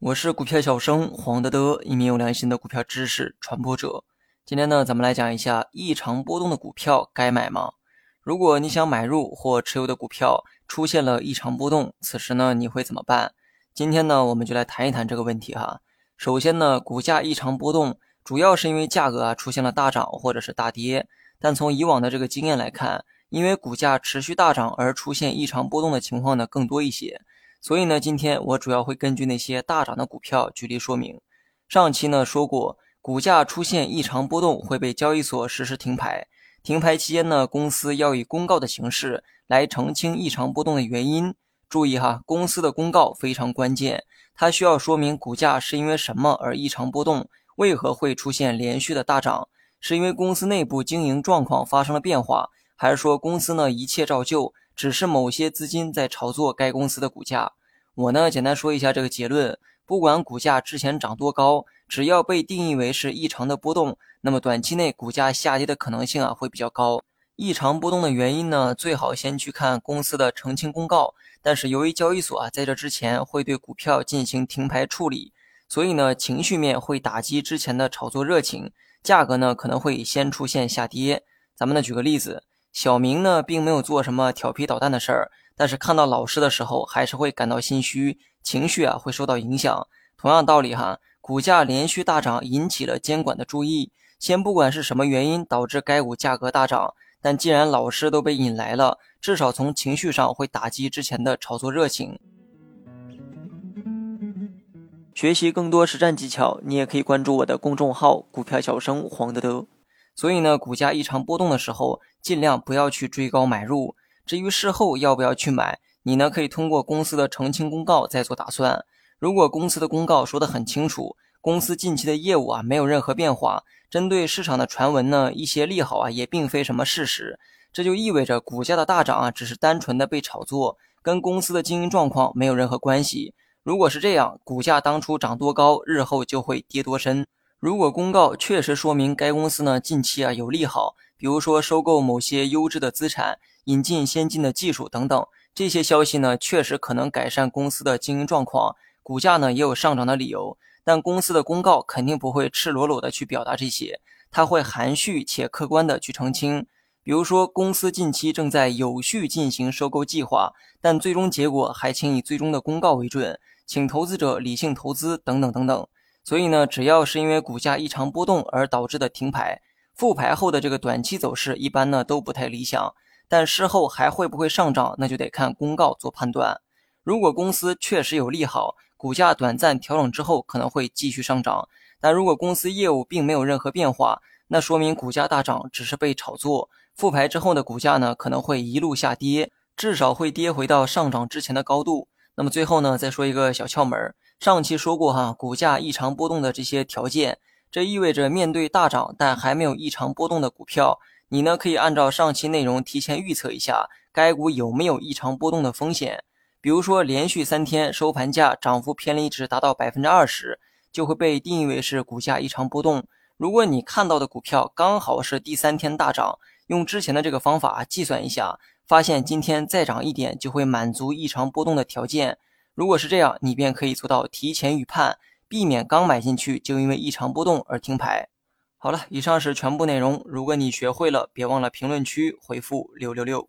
我是股票小生黄德德，一名有良心的股票知识传播者。今天呢，咱们来讲一下异常波动的股票该买吗？如果你想买入或持有的股票出现了异常波动，此时呢，你会怎么办？今天呢，我们就来谈一谈这个问题哈。首先呢，股价异常波动，主要是因为价格啊出现了大涨或者是大跌。但从以往的这个经验来看，因为股价持续大涨而出现异常波动的情况呢更多一些。所以呢，今天我主要会根据那些大涨的股票举例说明。上期呢说过，股价出现异常波动会被交易所实施停牌。停牌期间呢，公司要以公告的形式来澄清异常波动的原因。注意哈，公司的公告非常关键，它需要说明股价是因为什么而异常波动，为何会出现连续的大涨，是因为公司内部经营状况发生了变化，还是说公司呢一切照旧？只是某些资金在炒作该公司的股价。我呢，简单说一下这个结论：不管股价之前涨多高，只要被定义为是异常的波动，那么短期内股价下跌的可能性啊会比较高。异常波动的原因呢，最好先去看公司的澄清公告。但是由于交易所啊在这之前会对股票进行停牌处理，所以呢情绪面会打击之前的炒作热情，价格呢可能会先出现下跌。咱们呢举个例子。小明呢，并没有做什么调皮捣蛋的事儿，但是看到老师的时候，还是会感到心虚，情绪啊会受到影响。同样道理哈，股价连续大涨引起了监管的注意。先不管是什么原因导致该股价格大涨，但既然老师都被引来了，至少从情绪上会打击之前的炒作热情。学习更多实战技巧，你也可以关注我的公众号“股票小生黄德德”。所以呢，股价异常波动的时候，尽量不要去追高买入。至于事后要不要去买，你呢可以通过公司的澄清公告再做打算。如果公司的公告说得很清楚，公司近期的业务啊没有任何变化，针对市场的传闻呢一些利好啊也并非什么事实，这就意味着股价的大涨啊只是单纯的被炒作，跟公司的经营状况没有任何关系。如果是这样，股价当初涨多高，日后就会跌多深。如果公告确实说明该公司呢近期啊有利好，比如说收购某些优质的资产、引进先进的技术等等，这些消息呢确实可能改善公司的经营状况，股价呢也有上涨的理由。但公司的公告肯定不会赤裸裸的去表达这些，它会含蓄且客观的去澄清。比如说公司近期正在有序进行收购计划，但最终结果还请以最终的公告为准，请投资者理性投资等等等等。所以呢，只要是因为股价异常波动而导致的停牌、复牌后的这个短期走势，一般呢都不太理想。但事后还会不会上涨，那就得看公告做判断。如果公司确实有利好，股价短暂调整之后可能会继续上涨；但如果公司业务并没有任何变化，那说明股价大涨只是被炒作。复牌之后的股价呢，可能会一路下跌，至少会跌回到上涨之前的高度。那么最后呢，再说一个小窍门儿。上期说过哈，股价异常波动的这些条件，这意味着面对大涨但还没有异常波动的股票，你呢可以按照上期内容提前预测一下该股有没有异常波动的风险。比如说连续三天收盘价涨幅偏离值达到百分之二十，就会被定义为是股价异常波动。如果你看到的股票刚好是第三天大涨，用之前的这个方法计算一下，发现今天再涨一点就会满足异常波动的条件。如果是这样，你便可以做到提前预判，避免刚买进去就因为异常波动而停牌。好了，以上是全部内容。如果你学会了，别忘了评论区回复六六六。